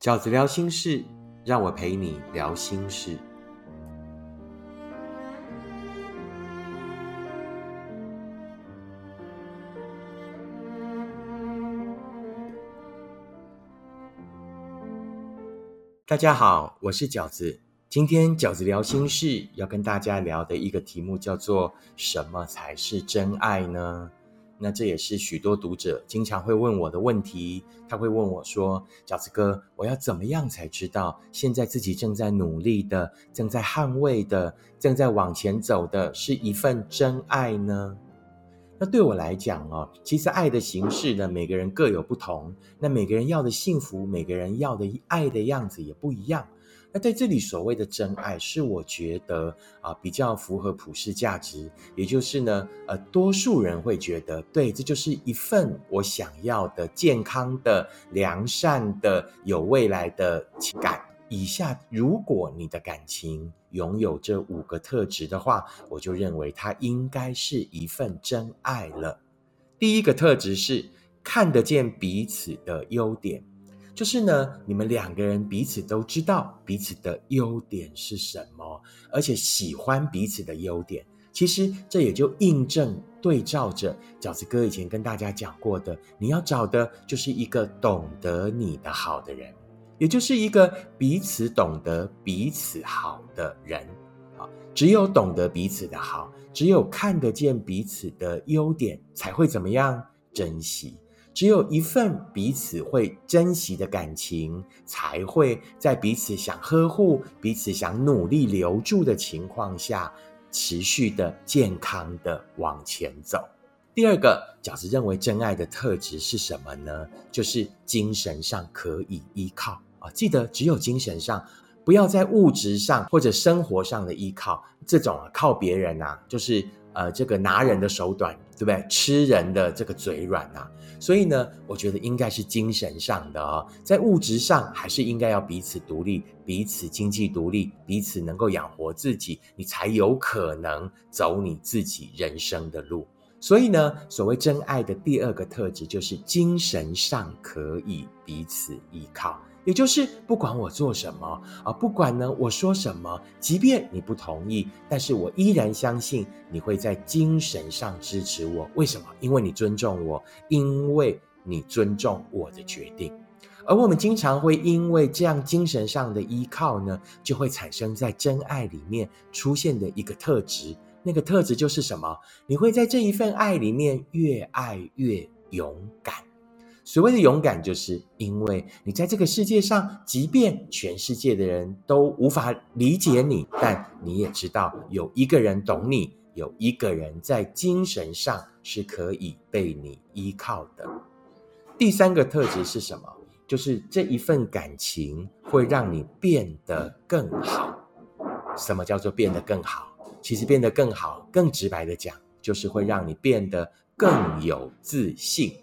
饺子聊心事，让我陪你聊心事。大家好，我是饺子。今天饺子聊心事要跟大家聊的一个题目叫做“什么才是真爱呢？”那这也是许多读者经常会问我的问题。他会问我说：“饺子哥，我要怎么样才知道现在自己正在努力的、正在捍卫的、正在往前走的是一份真爱呢？”那对我来讲哦，其实爱的形式呢，每个人各有不同。那每个人要的幸福，每个人要的爱的样子也不一样。那在这里所谓的真爱，是我觉得啊比较符合普世价值，也就是呢，呃，多数人会觉得，对，这就是一份我想要的健康的、良善的、有未来的情感。以下，如果你的感情拥有这五个特质的话，我就认为它应该是一份真爱了。第一个特质是看得见彼此的优点。就是呢，你们两个人彼此都知道彼此的优点是什么，而且喜欢彼此的优点。其实这也就印证对照着饺子哥以前跟大家讲过的，你要找的就是一个懂得你的好的人，也就是一个彼此懂得彼此好的人。啊，只有懂得彼此的好，只有看得见彼此的优点，才会怎么样珍惜。只有一份彼此会珍惜的感情，才会在彼此想呵护、彼此想努力留住的情况下，持续的健康的往前走。第二个饺子认为真爱的特质是什么呢？就是精神上可以依靠啊！记得只有精神上，不要在物质上或者生活上的依靠。这种靠别人啊，就是呃这个拿人的手短，对不对？吃人的这个嘴软呐！所以呢，我觉得应该是精神上的啊，在物质上还是应该要彼此独立，彼此经济独立，彼此能够养活自己，你才有可能走你自己人生的路。所以呢，所谓真爱的第二个特质就是精神上可以彼此依靠，也就是不管我做什么啊，不管呢我说什么，即便你不同意，但是我依然相信你会在精神上支持我。为什么？因为你尊重我，因为你尊重我的决定。而我们经常会因为这样精神上的依靠呢，就会产生在真爱里面出现的一个特质。那个特质就是什么？你会在这一份爱里面越爱越勇敢。所谓的勇敢，就是因为你在这个世界上，即便全世界的人都无法理解你，但你也知道有一个人懂你，有一个人在精神上是可以被你依靠的。第三个特质是什么？就是这一份感情会让你变得更好。什么叫做变得更好？其实变得更好，更直白的讲，就是会让你变得更有自信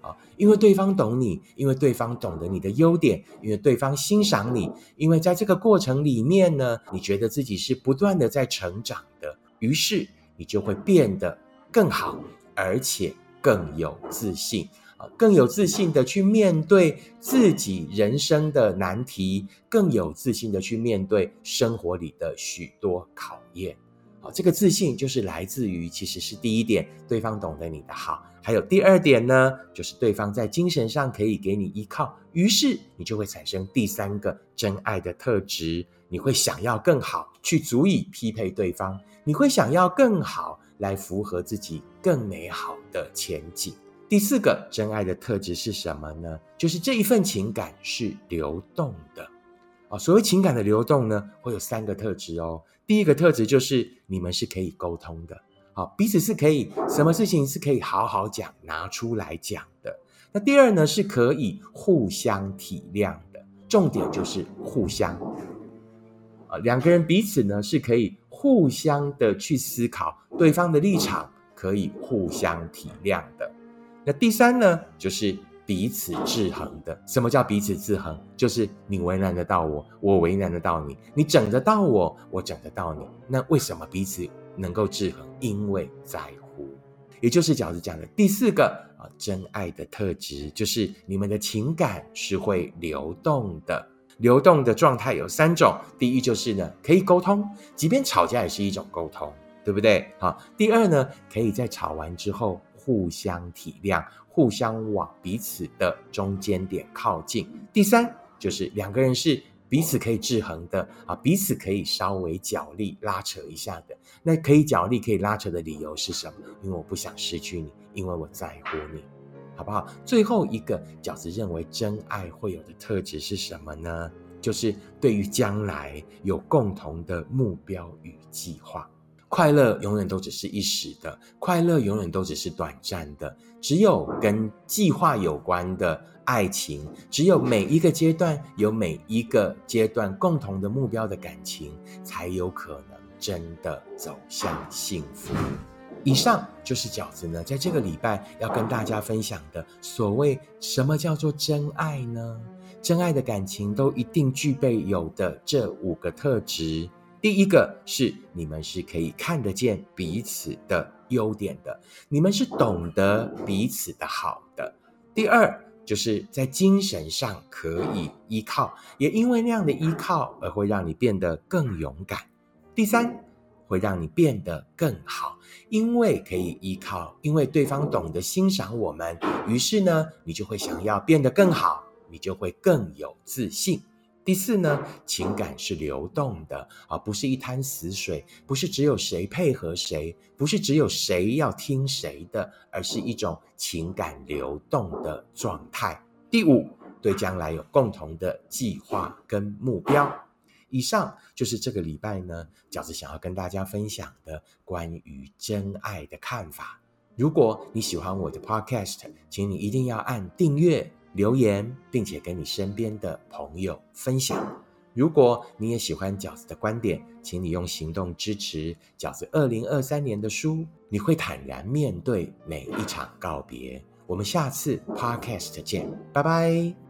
啊！因为对方懂你，因为对方懂得你的优点，因为对方欣赏你，因为在这个过程里面呢，你觉得自己是不断的在成长的，于是你就会变得更好，而且更有自信啊！更有自信的去面对自己人生的难题，更有自信的去面对生活里的许多考验。这个自信就是来自于，其实是第一点，对方懂得你的好；还有第二点呢，就是对方在精神上可以给你依靠。于是你就会产生第三个真爱的特质，你会想要更好，去足以匹配对方；你会想要更好，来符合自己更美好的前景。第四个真爱的特质是什么呢？就是这一份情感是流动的。啊，所谓情感的流动呢，会有三个特质哦。第一个特质就是你们是可以沟通的，好，彼此是可以什么事情是可以好好讲，拿出来讲的。那第二呢，是可以互相体谅的，重点就是互相。啊，两个人彼此呢是可以互相的去思考对方的立场，可以互相体谅的。那第三呢，就是。彼此制衡的，什么叫彼此制衡？就是你为难得到我，我为难得到你，你整得到我，我整得到你。那为什么彼此能够制衡？因为在乎，也就是饺子讲的第四个啊，真爱的特质就是你们的情感是会流动的。流动的状态有三种，第一就是呢，可以沟通，即便吵架也是一种沟通，对不对？好，第二呢，可以在吵完之后互相体谅，互相往彼此的中间点靠近。第三就是两个人是彼此可以制衡的啊，彼此可以稍微角力拉扯一下的。那可以角力可以拉扯的理由是什么？因为我不想失去你，因为我在乎你。好不好？最后一个饺子认为真爱会有的特质是什么呢？就是对于将来有共同的目标与计划。快乐永远都只是一时的，快乐永远都只是短暂的。只有跟计划有关的爱情，只有每一个阶段有每一个阶段共同的目标的感情，才有可能真的走向幸福。以上就是饺子呢，在这个礼拜要跟大家分享的所谓什么叫做真爱呢？真爱的感情都一定具备有的这五个特质。第一个是你们是可以看得见彼此的优点的，你们是懂得彼此的好的。第二就是在精神上可以依靠，也因为那样的依靠而会让你变得更勇敢。第三。会让你变得更好，因为可以依靠，因为对方懂得欣赏我们，于是呢，你就会想要变得更好，你就会更有自信。第四呢，情感是流动的，而不是一滩死水，不是只有谁配合谁，不是只有谁要听谁的，而是一种情感流动的状态。第五，对将来有共同的计划跟目标。以上就是这个礼拜呢，饺子想要跟大家分享的关于真爱的看法。如果你喜欢我的 Podcast，请你一定要按订阅、留言，并且跟你身边的朋友分享。如果你也喜欢饺子的观点，请你用行动支持饺子二零二三年的书。你会坦然面对每一场告别。我们下次 Podcast 见，拜拜。